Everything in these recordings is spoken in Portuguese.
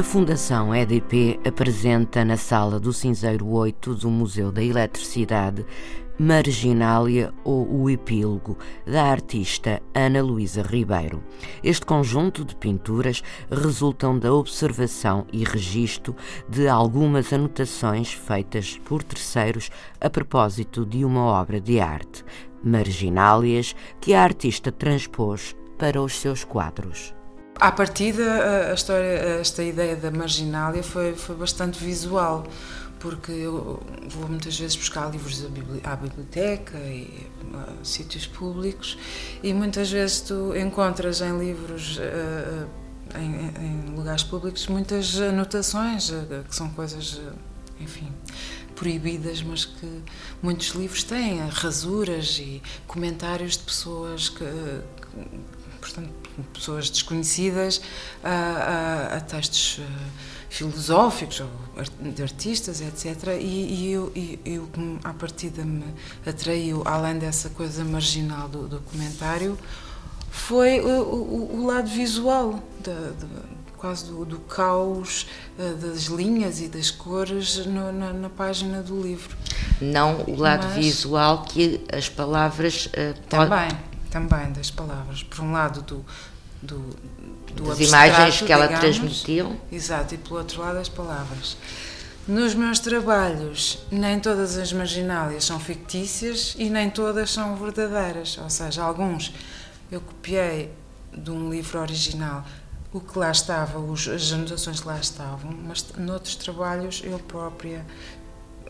A Fundação EDP apresenta na Sala do Cinzeiro 8 do Museu da Eletricidade Marginália ou o Epílogo, da artista Ana Luísa Ribeiro. Este conjunto de pinturas resultam da observação e registro de algumas anotações feitas por terceiros a propósito de uma obra de arte, Marginálias, que a artista transpôs para os seus quadros. À partida, a história, esta ideia da marginália foi, foi bastante visual, porque eu vou muitas vezes buscar livros à biblioteca e a sítios públicos e muitas vezes tu encontras em livros, em, em lugares públicos, muitas anotações, que são coisas, enfim, proibidas, mas que muitos livros têm, rasuras e comentários de pessoas que, portanto, pessoas desconhecidas a, a, a textos uh, filosóficos ou de artistas, etc. E, e eu, e, eu, à partida, me atraiu, além dessa coisa marginal do documentário, foi o, o, o lado visual, de, quase do, do caos uh, das linhas e das cores no, na, na, página do livro. Não o lado Mas, visual que as palavras. Uh, também, também das palavras. Por um lado, do, do, do As imagens que ela digamos, transmitiu. Exato, e pelo outro lado as palavras. Nos meus trabalhos, nem todas as marginálias são fictícias e nem todas são verdadeiras, ou seja, alguns eu copiei de um livro original o que lá estava, os, as anotações que lá estavam, mas noutros trabalhos eu própria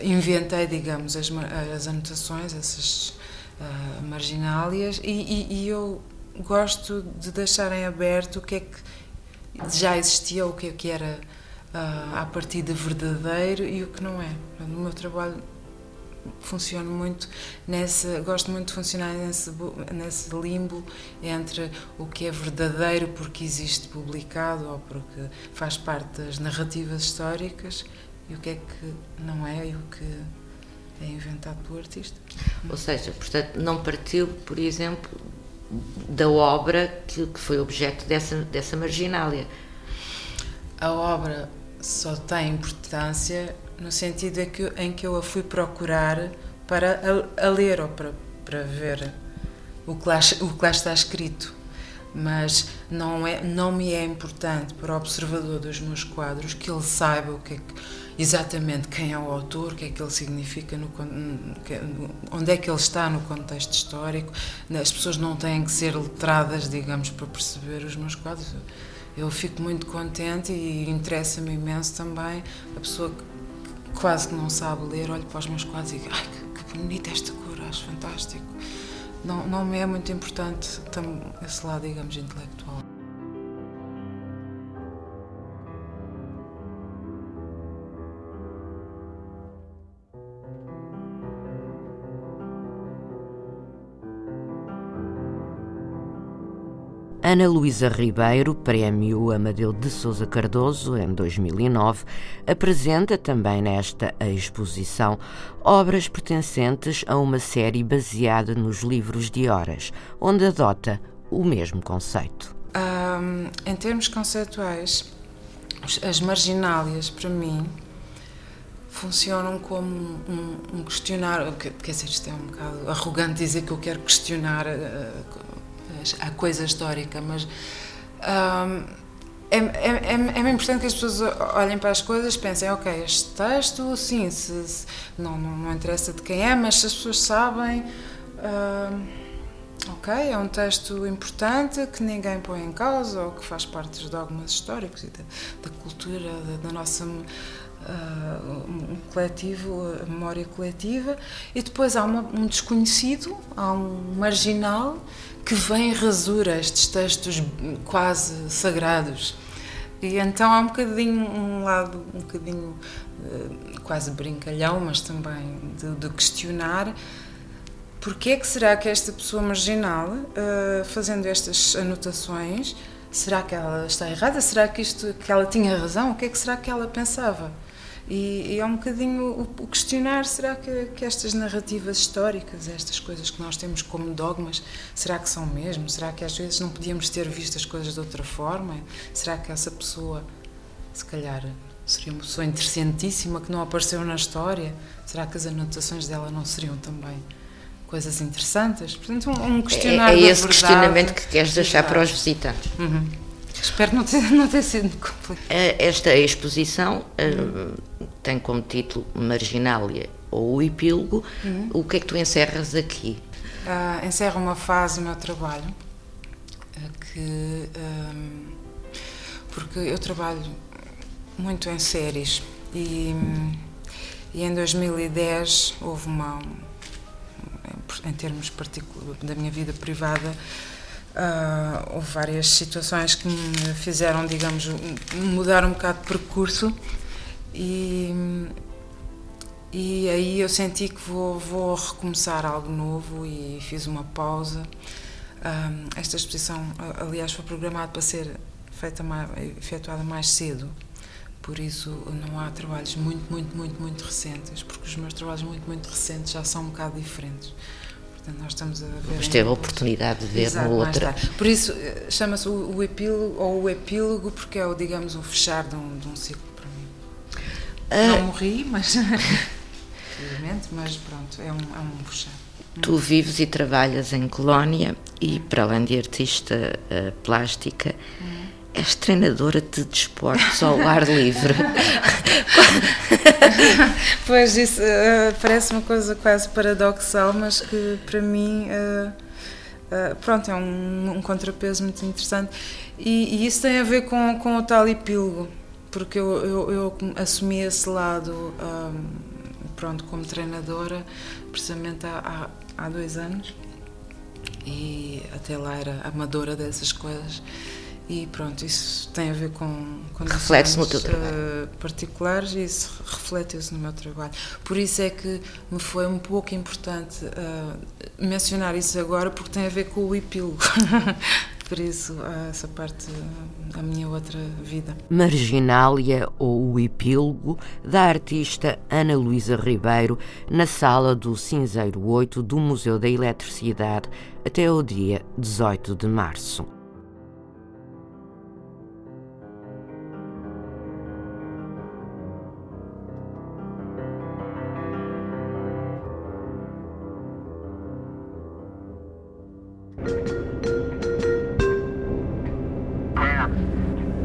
inventei, digamos, as, as anotações, essas uh, marginálias, e, e, e eu gosto de deixar em aberto o que é que já existia, o que é que era uh, à partida verdadeiro e o que não é. No meu trabalho funciono muito nessa, gosto muito de funcionar nesse, nesse limbo entre o que é verdadeiro porque existe publicado ou porque faz parte das narrativas históricas e o que é que não é e o que é inventado pelo artista. Ou seja, portanto, não partiu, por exemplo, da obra que, que foi objeto dessa, dessa marginália. A obra só tem importância no sentido em que, em que eu a fui procurar para a, a ler ou para, para ver o que, lá, o que lá está escrito. Mas não, é, não me é importante para o observador dos meus quadros que ele saiba o que é que exatamente quem é o autor, o que é que ele significa, no, onde é que ele está no contexto histórico. As pessoas não têm que ser letradas, digamos, para perceber os meus quadros. Eu fico muito contente e interessa-me imenso também a pessoa que quase que não sabe ler, olha para os meus quadros e diz: ai, que, que bonita esta cor, acho fantástico. Não, não me é muito importante esse lado, digamos, intelectual. Ana Luísa Ribeiro, Prémio Amadeu de Souza Cardoso, em 2009, apresenta também nesta exposição obras pertencentes a uma série baseada nos livros de horas, onde adota o mesmo conceito. Um, em termos conceituais, as marginálias, para mim, funcionam como um, um questionário. Quer dizer, isto é um bocado arrogante dizer que eu quero questionar. Uh, a coisa histórica, mas é, é, é, é importante que as pessoas olhem para as coisas pensem, ok, este texto, sim, se, se não, não, não, interessa de quem é, mas se as pessoas sabem, ok, é um texto importante que ninguém põe em causa ou que faz parte dos dogmas históricos e da, da cultura, da, da nossa um coletivo, a memória coletiva, e depois há uma, um desconhecido, há um marginal que vem rasura estes textos quase sagrados. E então há um bocadinho, um lado um bocadinho uh, quase brincalhão, mas também de, de, questionar porque é que será que esta pessoa marginal, uh, fazendo estas anotações, será que ela está errada? Será que, isto, que ela tinha razão? O que é que será que ela pensava? E, e é um bocadinho o, o questionar: será que, que, estas narrativas históricas, estas coisas que nós temos como dogmas, será que são mesmo? Será que às vezes não podíamos ter visto as coisas de outra forma? Será que essa pessoa, se calhar, seria uma pessoa interessantíssima que não apareceu na história? Será que as anotações dela não seriam também? Coisas interessantes, portanto, um, um questionário. É, é esse verdade, questionamento que queres deixar para os visitantes. Uhum. Espero não ter, não ter sido complicado. Esta exposição uhum. Tem como título Marginália ou o Epílogo. Uhum. O que é que tu encerras aqui? Uh, encerro uma fase do meu trabalho uh, que. Um, porque eu trabalho muito em séries e, e em 2010 houve uma. Em termos da minha vida privada, Uh, houve várias situações que me fizeram, digamos, mudar um bocado de percurso e, e aí eu senti que vou, vou recomeçar algo novo e fiz uma pausa. Uh, esta exposição, aliás, foi programada para ser feita mais, efetuada mais cedo, por isso não há trabalhos muito, muito, muito, muito recentes, porque os meus trabalhos muito, muito recentes já são um bocado diferentes. Portanto, nós estamos a ver. Mas teve a oportunidade de ver Exato, no outro. Por isso eh, chama-se o, o, epílogo ou o epílogo porque é o, digamos, o fechar de um, de um ciclo. Não morri, mas infelizmente, mas pronto, é um, é um. Tu vives e trabalhas em Colónia e, para além de artista uh, plástica, hum és treinadora de desportos ao ar livre. pois, isso uh, parece uma coisa quase paradoxal, mas que para mim, uh, pronto, é um, um, contrapeso muito interessante. E, e, isso tem a ver com, com o tal epílogo, porque eu, eu, eu assumi esse lado, um, pronto, como treinadora, precisamente há, há, há dois anos. E até lá era amadora dessas coisas e pronto, isso tem a ver com condições no teu uh, particulares e isso reflete-se no meu trabalho. Por isso é que me foi um pouco importante uh, mencionar isso agora, porque tem a ver com o epílogo. Isso, uh, essa parte da minha outra vida. Marginália ou o epílogo da artista Ana Luísa Ribeiro na sala do Cinzeiro 8 do Museu da Eletricidade até o dia 18 de março.